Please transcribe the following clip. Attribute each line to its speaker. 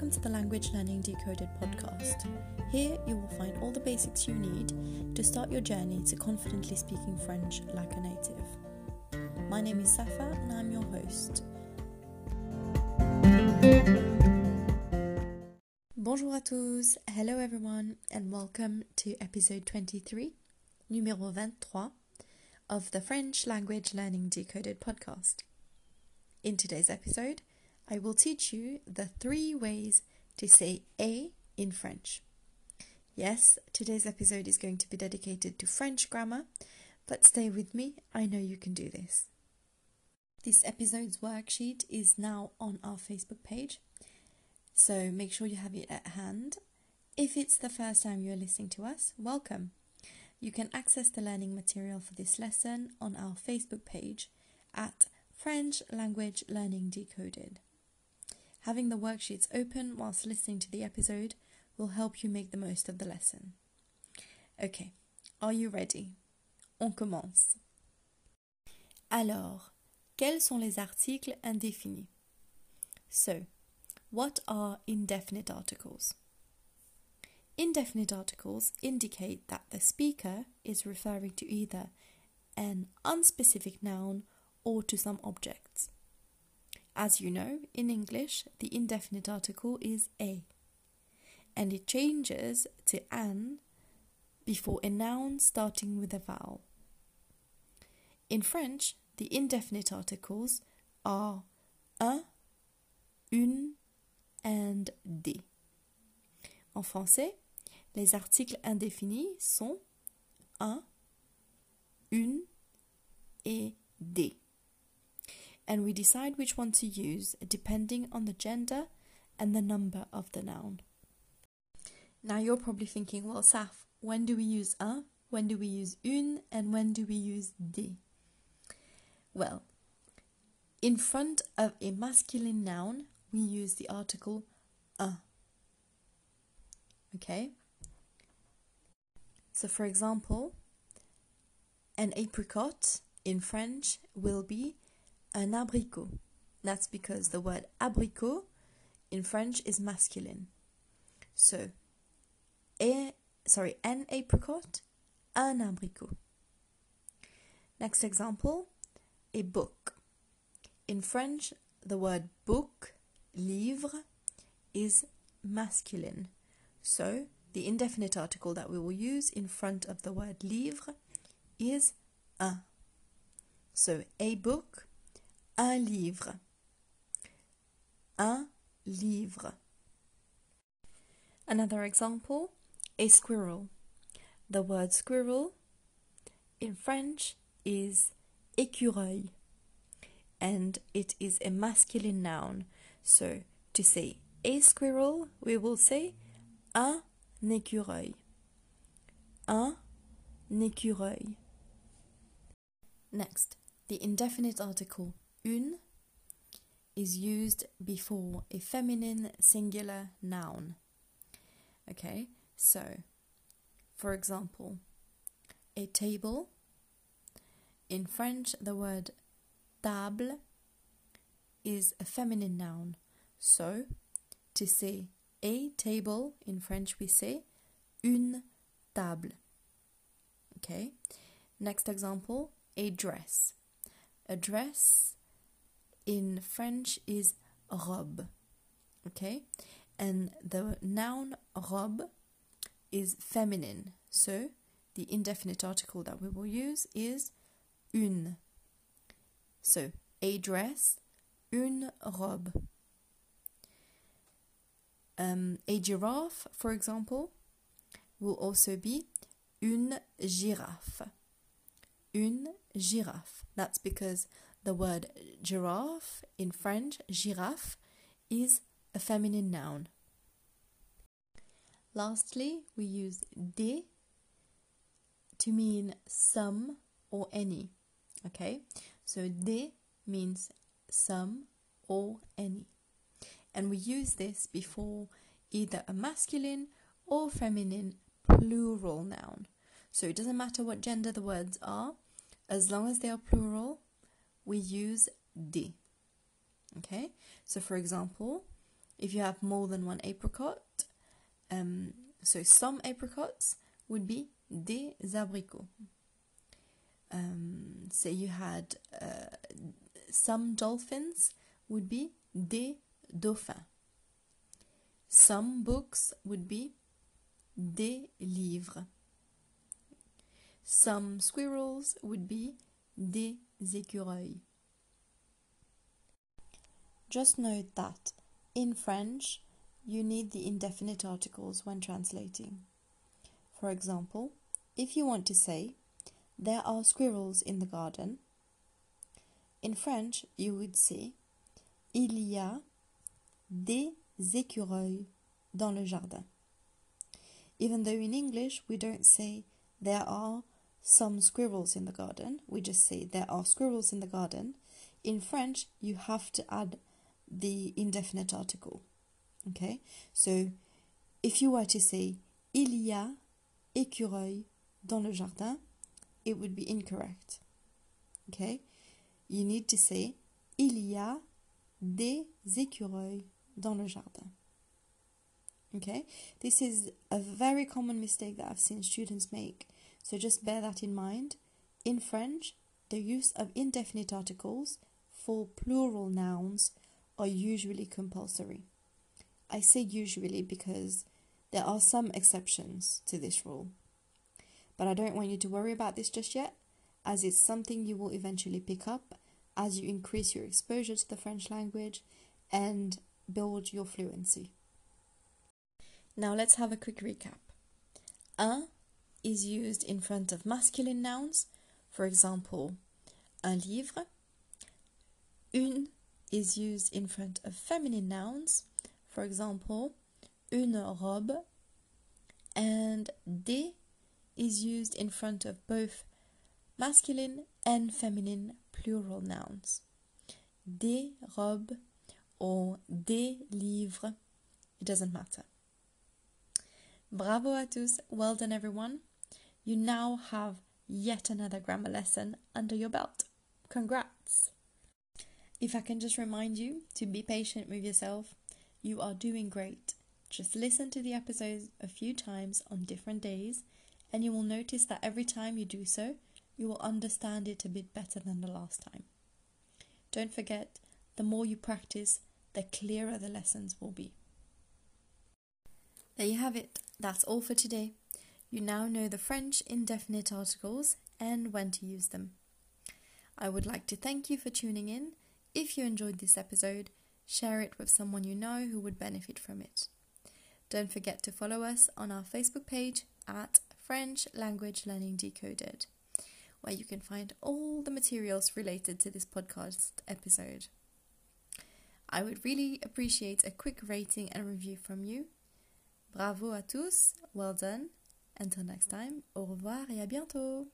Speaker 1: welcome to the Language Learning Decoded podcast. Here you will find all the basics you need to start your journey to confidently speaking French like a native. My name is Safa and I'm your host. Bonjour à tous, hello everyone, and welcome to episode 23, numéro 23, of the French Language Learning Decoded podcast. In today's episode, I will teach you the three ways to say a in French. Yes, today's episode is going to be dedicated to French grammar, but stay with me, I know you can do this. This episode's worksheet is now on our Facebook page, so make sure you have it at hand. If it's the first time you're listening to us, welcome. You can access the learning material for this lesson on our Facebook page at French Language Learning Decoded. Having the worksheets open whilst listening to the episode will help you make the most of the lesson. Okay, are you ready? On commence. Alors, quels sont les articles indéfinis? So, what are indefinite articles? Indefinite articles indicate that the speaker is referring to either an unspecific noun or to some objects. As you know, in English, the indefinite article is a, and it changes to an before a noun starting with a vowel. In French, the indefinite articles are un, une, and des. En français, les articles indéfinis sont un, une et des and we decide which one to use depending on the gender and the number of the noun. Now you're probably thinking, well, Saf, when do we use un, when do we use une, and when do we use des? Well, in front of a masculine noun, we use the article un. Okay? So, for example, an apricot in French will be un abricot. That's because the word abricot in French is masculine. So, a, sorry, an apricot, un abricot. Next example, a book. In French, the word book, livre, is masculine. So, the indefinite article that we will use in front of the word livre is un. So, a book, un livre. Un livre. Another example, a squirrel. The word squirrel in French is écureuil and it is a masculine noun. So to say a squirrel, we will say un écureuil. Un écureuil. Next, the indefinite article une is used before a feminine singular noun. Okay, so for example, a table. In French, the word table is a feminine noun. So, to say a table in French, we say une table. Okay, next example, a dress. A dress in French is robe. Okay? And the noun robe is feminine. So the indefinite article that we will use is une. So a dress, une robe. Um, a giraffe, for example, will also be une girafe. Une girafe. That's because the word giraffe in French, girafe, is a feminine noun. Lastly, we use des to mean some or any. Okay, so des means some or any. And we use this before either a masculine or feminine plural noun. So it doesn't matter what gender the words are, as long as they are plural, we use des. Okay, so for example, If you have more than one apricot, um, so some apricots would be des abricots. Um, say you had uh, some dolphins would be des dauphins. Some books would be des livres. Some squirrels would be des écureuils. Just note that in French, you need the indefinite articles when translating. For example, if you want to say, there are squirrels in the garden, in French, you would say, il y a des écureuils dans le jardin. Even though in English we don't say there are some squirrels in the garden, we just say there are squirrels in the garden. In French, you have to add the indefinite article. Okay, so if you were to say il y a écureuils dans le jardin, it would be incorrect. Okay, you need to say il y a des écureuils dans le jardin. Okay, this is a very common mistake that I've seen students make, so just bear that in mind. In French, the use of indefinite articles for plural nouns are usually compulsory. I say usually because there are some exceptions to this rule. But I don't want you to worry about this just yet, as it's something you will eventually pick up as you increase your exposure to the French language and build your fluency. Now let's have a quick recap. Un is used in front of masculine nouns, for example, un livre. Une is used in front of feminine nouns, for example, une robe. And des is used in front of both masculine and feminine plural nouns. Des robes or des livres, it doesn't matter. Bravo à tous, well done everyone. You now have yet another grammar lesson under your belt. Congrats! If I can just remind you to be patient with yourself, you are doing great. Just listen to the episodes a few times on different days, and you will notice that every time you do so, you will understand it a bit better than the last time. Don't forget, the more you practice, the clearer the lessons will be. There you have it. That's all for today. You now know the French indefinite articles and when to use them. I would like to thank you for tuning in. If you enjoyed this episode, share it with someone you know who would benefit from it. Don't forget to follow us on our Facebook page at French Language Learning Decoded, where you can find all the materials related to this podcast episode. I would really appreciate a quick rating and review from you. Bravo à tous, well done. Until next time, au revoir et à bientôt.